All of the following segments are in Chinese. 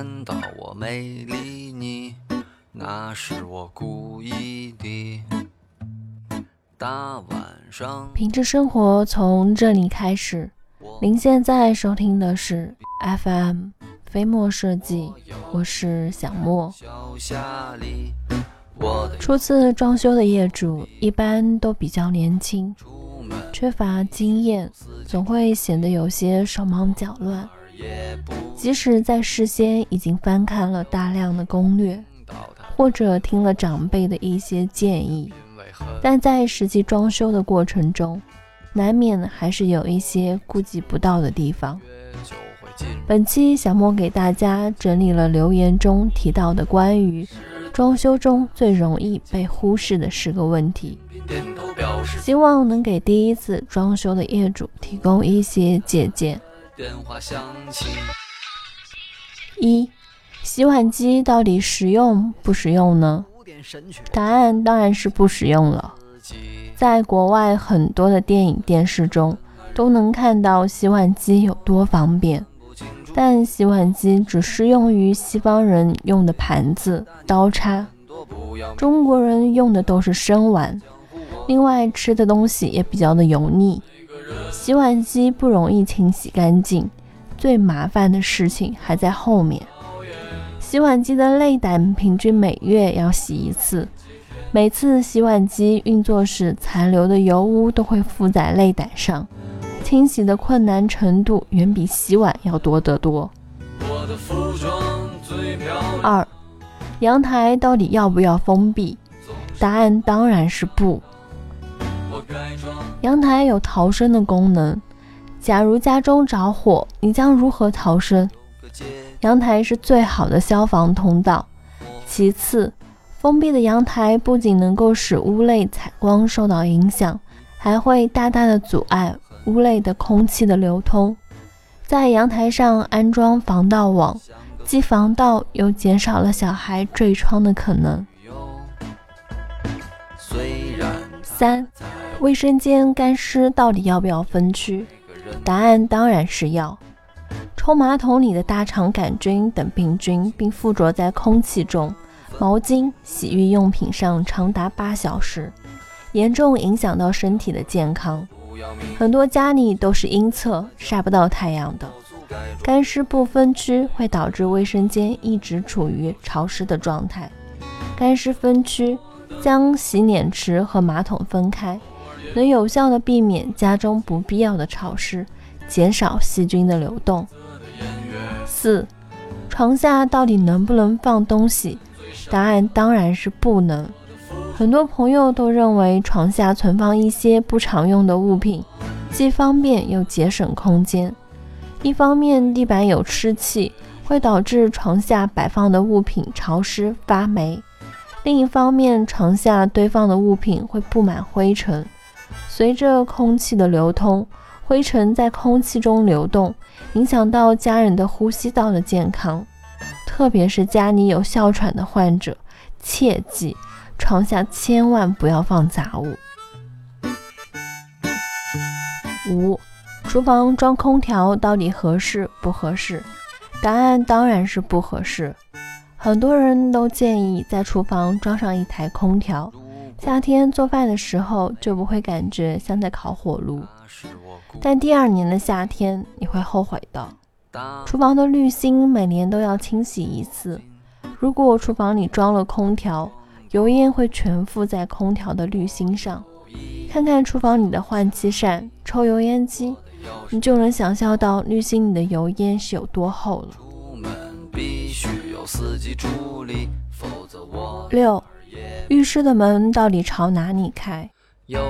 难道我没理你？那是我故意的。大晚上，品质生活从这里开始。您现在收听的是 FM 飞墨设计，我是小莫。初次装修的业主一般都比较年轻，缺乏经验，总会显得有些手忙脚乱。即使在事先已经翻看了大量的攻略，或者听了长辈的一些建议，但在实际装修的过程中，难免还是有一些顾及不到的地方。本期小莫给大家整理了留言中提到的关于。装修中最容易被忽视的十个问题，希望能给第一次装修的业主提供一些借鉴。一，洗碗机到底实用不实用呢？答案当然是不实用了。在国外很多的电影、电视中都能看到洗碗机有多方便。但洗碗机只适用于西方人用的盘子、刀叉，中国人用的都是生碗。另外，吃的东西也比较的油腻，洗碗机不容易清洗干净。最麻烦的事情还在后面。洗碗机的内胆平均每月要洗一次，每次洗碗机运作时残留的油污都会附在内胆上。清洗的困难程度远比洗碗要多得多。二，阳台到底要不要封闭？答案当然是不。阳台有逃生的功能，假如家中着火，你将如何逃生？阳台是最好的消防通道。其次，封闭的阳台不仅能够使屋内采光受到影响，还会大大的阻碍。屋内的空气的流通，在阳台上安装防盗网，既防盗又减少了小孩坠窗的可能。三，卫生间干湿到底要不要分区？答案当然是要。冲马桶里的大肠杆菌等病菌，并附着在空气中、毛巾、洗浴用品上长达八小时，严重影响到身体的健康。很多家里都是阴侧，晒不到太阳的，干湿不分区会导致卫生间一直处于潮湿的状态。干湿分区，将洗脸池和马桶分开，能有效的避免家中不必要的潮湿，减少细菌的流动。四，床下到底能不能放东西？答案当然是不能。很多朋友都认为床下存放一些不常用的物品，既方便又节省空间。一方面，地板有湿气，会导致床下摆放的物品潮湿发霉；另一方面，床下堆放的物品会布满灰尘。随着空气的流通，灰尘在空气中流动，影响到家人的呼吸道的健康。特别是家里有哮喘的患者，切记。床下千万不要放杂物。五，厨房装空调到底合适不合适？答案当然是不合适。很多人都建议在厨房装上一台空调，夏天做饭的时候就不会感觉像在烤火炉。但第二年的夏天你会后悔的。厨房的滤芯每年都要清洗一次。如果厨房里装了空调，油烟会全附在空调的滤芯上，看看厨房里的换气扇、抽油烟机，你就能想象到滤芯里的油烟是有多厚了。六，浴室的门到底朝哪里开？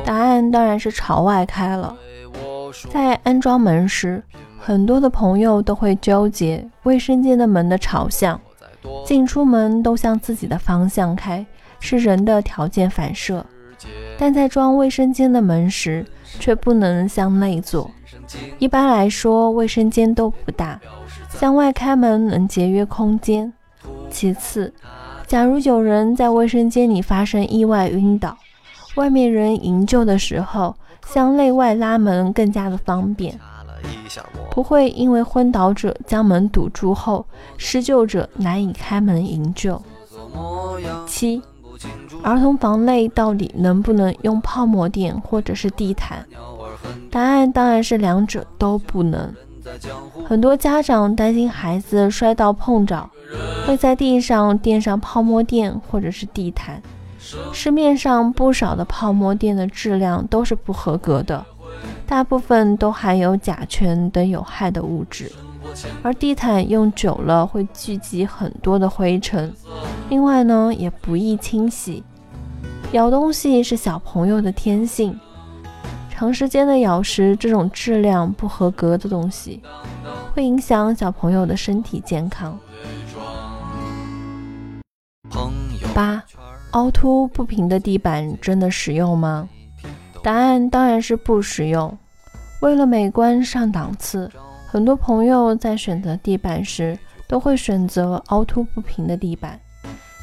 答案当然是朝外开了。在安装门时，很多的朋友都会纠结卫生间的门的朝向，进出门都向自己的方向开。是人的条件反射，但在装卫生间的门时，却不能向内做。一般来说，卫生间都不大，向外开门能节约空间。其次，假如有人在卫生间里发生意外晕倒，外面人营救的时候，向内外拉门更加的方便。不会因为昏倒者将门堵住后，施救者难以开门营救。七，儿童房内到底能不能用泡沫垫或者是地毯？答案当然是两者都不能。很多家长担心孩子摔到碰着，会在地上垫上泡沫垫或者是地毯。市面上不少的泡沫垫的质量都是不合格的，大部分都含有甲醛等有害的物质，而地毯用久了会聚集很多的灰尘，另外呢也不易清洗。咬东西是小朋友的天性。长时间的咬食这种质量不合格的东西，会影响小朋友的身体健康。八，凹凸不平的地板真的实用吗？答案当然是不实用。为了美观上档次，很多朋友在选择地板时都会选择凹凸不平的地板。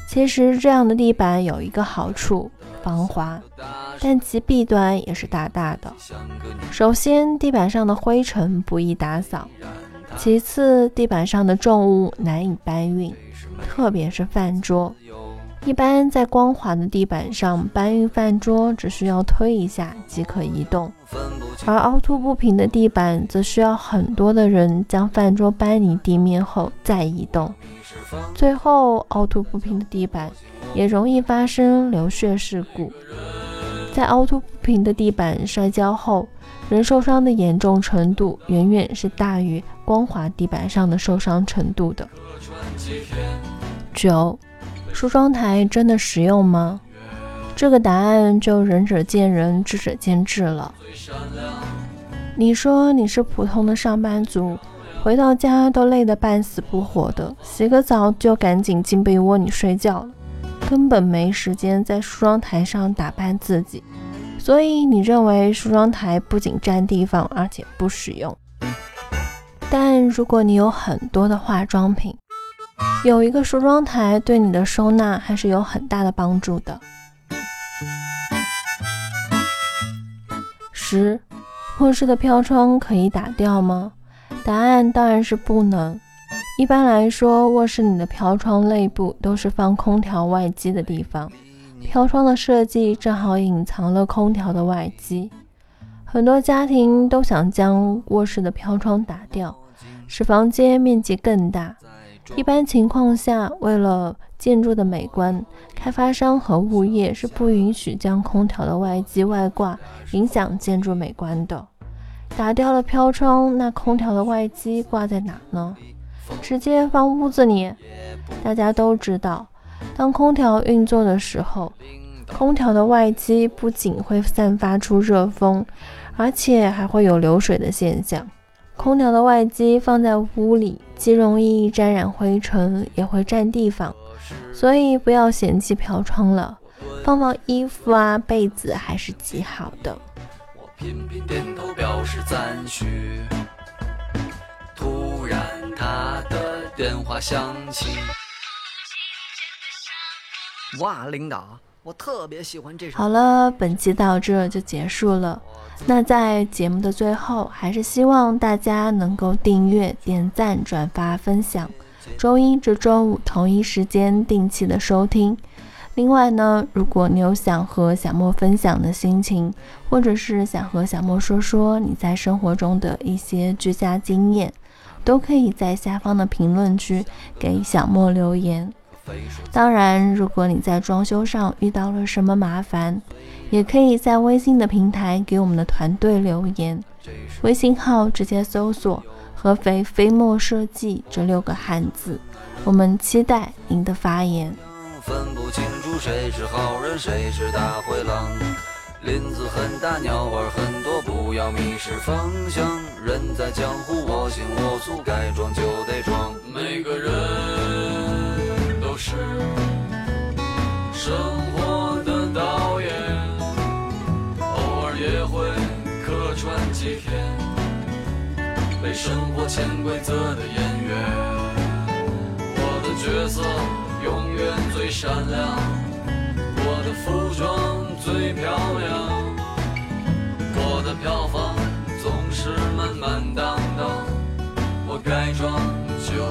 其实这样的地板有一个好处，防滑。但其弊端也是大大的。首先，地板上的灰尘不易打扫；其次，地板上的重物难以搬运，特别是饭桌。一般在光滑的地板上搬运饭桌，只需要推一下即可移动；而凹凸不平的地板则需要很多的人将饭桌搬离地面后再移动。最后，凹凸不平的地板也容易发生流血事故。在凹凸不平的地板摔跤后，人受伤的严重程度远远是大于光滑地板上的受伤程度的。九，梳妆台真的实用吗？这个答案就仁者见仁，智者见智了。你说你是普通的上班族，回到家都累得半死不活的，洗个澡就赶紧进被窝里睡觉。根本没时间在梳妆台上打扮自己，所以你认为梳妆台不仅占地方，而且不实用。但如果你有很多的化妆品，有一个梳妆台对你的收纳还是有很大的帮助的。十，卧室的飘窗可以打掉吗？答案当然是不能。一般来说，卧室里的飘窗内部都是放空调外机的地方，飘窗的设计正好隐藏了空调的外机。很多家庭都想将卧室的飘窗打掉，使房间面积更大。一般情况下，为了建筑的美观，开发商和物业是不允许将空调的外机外挂，影响建筑美观的。打掉了飘窗，那空调的外机挂在哪呢？直接放屋子里。大家都知道，当空调运作的时候，空调的外机不仅会散发出热风，而且还会有流水的现象。空调的外机放在屋里，既容易沾染灰尘，也会占地方，所以不要嫌弃飘窗了，放放衣服啊、被子还是极好的。我频频点头表示赞许。他的电话响起。哇，领导，我特别喜欢这首。好了，本期到这就结束了。那在节目的最后，还是希望大家能够订阅、点赞、转发、分享。周一至周五同一时间定期的收听。另外呢，如果你有想和小莫分享的心情，或者是想和小莫说说你在生活中的一些居家经验。都可以在下方的评论区给小莫留言。当然，如果你在装修上遇到了什么麻烦，也可以在微信的平台给我们的团队留言。微信号直接搜索“合肥飞墨设计”这六个汉字。我们期待您的发言。分不清楚谁是好人，谁是大灰狼。林子很大，鸟儿很多，不要迷失方向。人在江湖，我行我素，该装就得装。每个人生活的导演偶尔也会客串几天被生活潜规则的演员我的角色永远最闪亮我的服装最漂亮我的票房总是满满当当我改装就